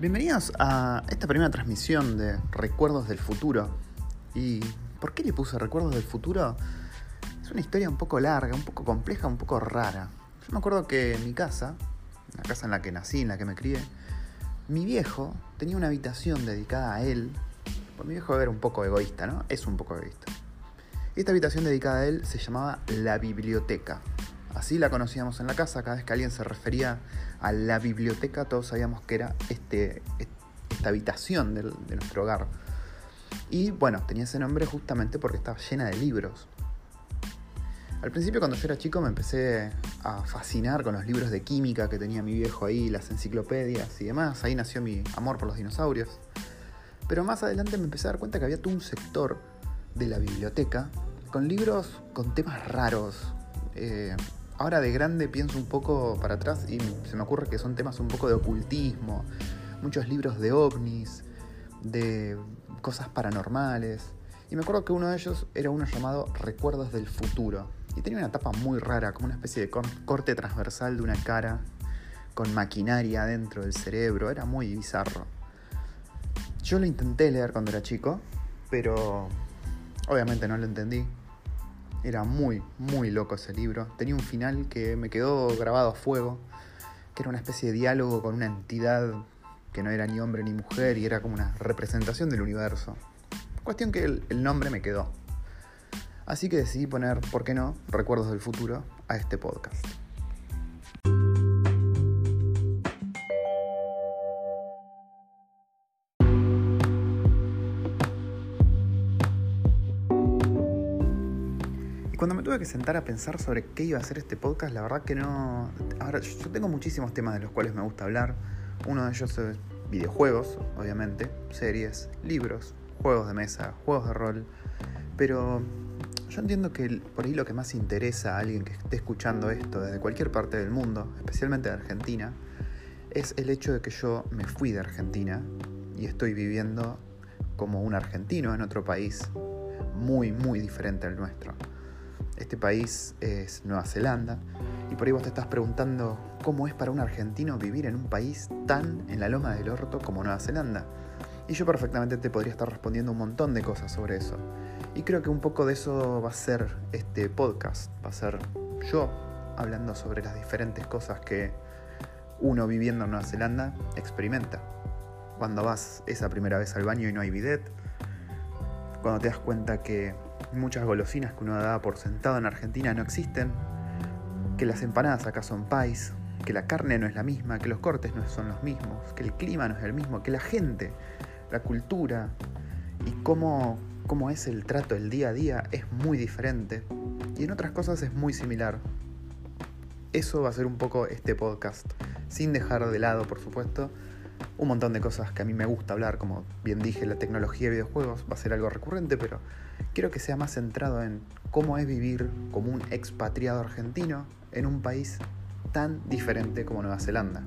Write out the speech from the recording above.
Bienvenidos a esta primera transmisión de Recuerdos del Futuro. ¿Y por qué le puse Recuerdos del Futuro? Es una historia un poco larga, un poco compleja, un poco rara. Yo me acuerdo que en mi casa, la casa en la que nací, en la que me crié, mi viejo tenía una habitación dedicada a él. Pues mi viejo era un poco egoísta, ¿no? Es un poco egoísta. Esta habitación dedicada a él se llamaba la biblioteca. Así la conocíamos en la casa, cada vez que alguien se refería a la biblioteca, todos sabíamos que era este, esta habitación de, nuestro hogar. Y bueno, tenía ese nombre justamente porque estaba llena de libros. Al principio cuando yo era chico me empecé a fascinar con los libros de química que tenía mi viejo ahí, las enciclopedias y demás. Ahí nació mi amor por los dinosaurios. Pero más adelante me empecé a dar cuenta que había todo un sector de la biblioteca con libros con temas raros. Eh, ahora de grande pienso un poco para atrás y se me ocurre que son temas un poco de ocultismo, muchos libros de ovnis, de cosas paranormales. Y me acuerdo que uno de ellos era uno llamado Recuerdos del Futuro. Y tenía una tapa muy rara, como una especie de corte transversal de una cara, con maquinaria dentro del cerebro. Era muy bizarro. Yo lo intenté leer cuando era chico, pero obviamente no lo entendí. Era muy, muy loco ese libro. Tenía un final que me quedó grabado a fuego, que era una especie de diálogo con una entidad que no era ni hombre ni mujer y era como una representación del universo. Cuestión que el, nombre me quedó. Así que decidí poner, ¿por qué no?, Recuerdos del Futuro a este podcast. Cuando me tuve que sentar a pensar sobre qué iba a hacer este podcast, la verdad que no... Ahora, yo tengo muchísimos temas de los cuales me gusta hablar. Uno de ellos es videojuegos, obviamente, series, libros, juegos de mesa, juegos de rol. Pero yo entiendo que por ahí lo que más interesa a alguien que esté escuchando esto desde cualquier parte del mundo, especialmente de Argentina, es el hecho de que yo me fui de Argentina y estoy viviendo como un argentino en otro país muy, muy diferente al nuestro. Este país es Nueva Zelanda. Y por ahí vos te estás preguntando cómo es para un argentino vivir en un país tan en la loma del orto como Nueva Zelanda. Y yo perfectamente te podría estar respondiendo un montón de cosas sobre eso. Y creo que un poco de eso va a ser este podcast. Va a ser yo hablando sobre las diferentes cosas que uno viviendo en Nueva Zelanda experimenta. Cuando vas esa primera vez al baño y no hay bidet. Cuando te das cuenta que muchas golosinas que uno da por sentado en Argentina no existen, que las empanadas acá son pais, que la carne no es la misma, que los cortes no son los mismos, que el clima no es el mismo, que la gente, la cultura y cómo, cómo es el trato el día a día es muy diferente. Y en otras cosas es muy similar. Eso va a ser un poco este podcast, sin dejar de lado, por supuesto, un montón de cosas que a mí me gusta hablar, como bien dije, la tecnología de videojuegos va a ser algo recurrente, pero quiero que sea más centrado en cómo es vivir como un expatriado argentino en un país tan diferente como Nueva Zelanda.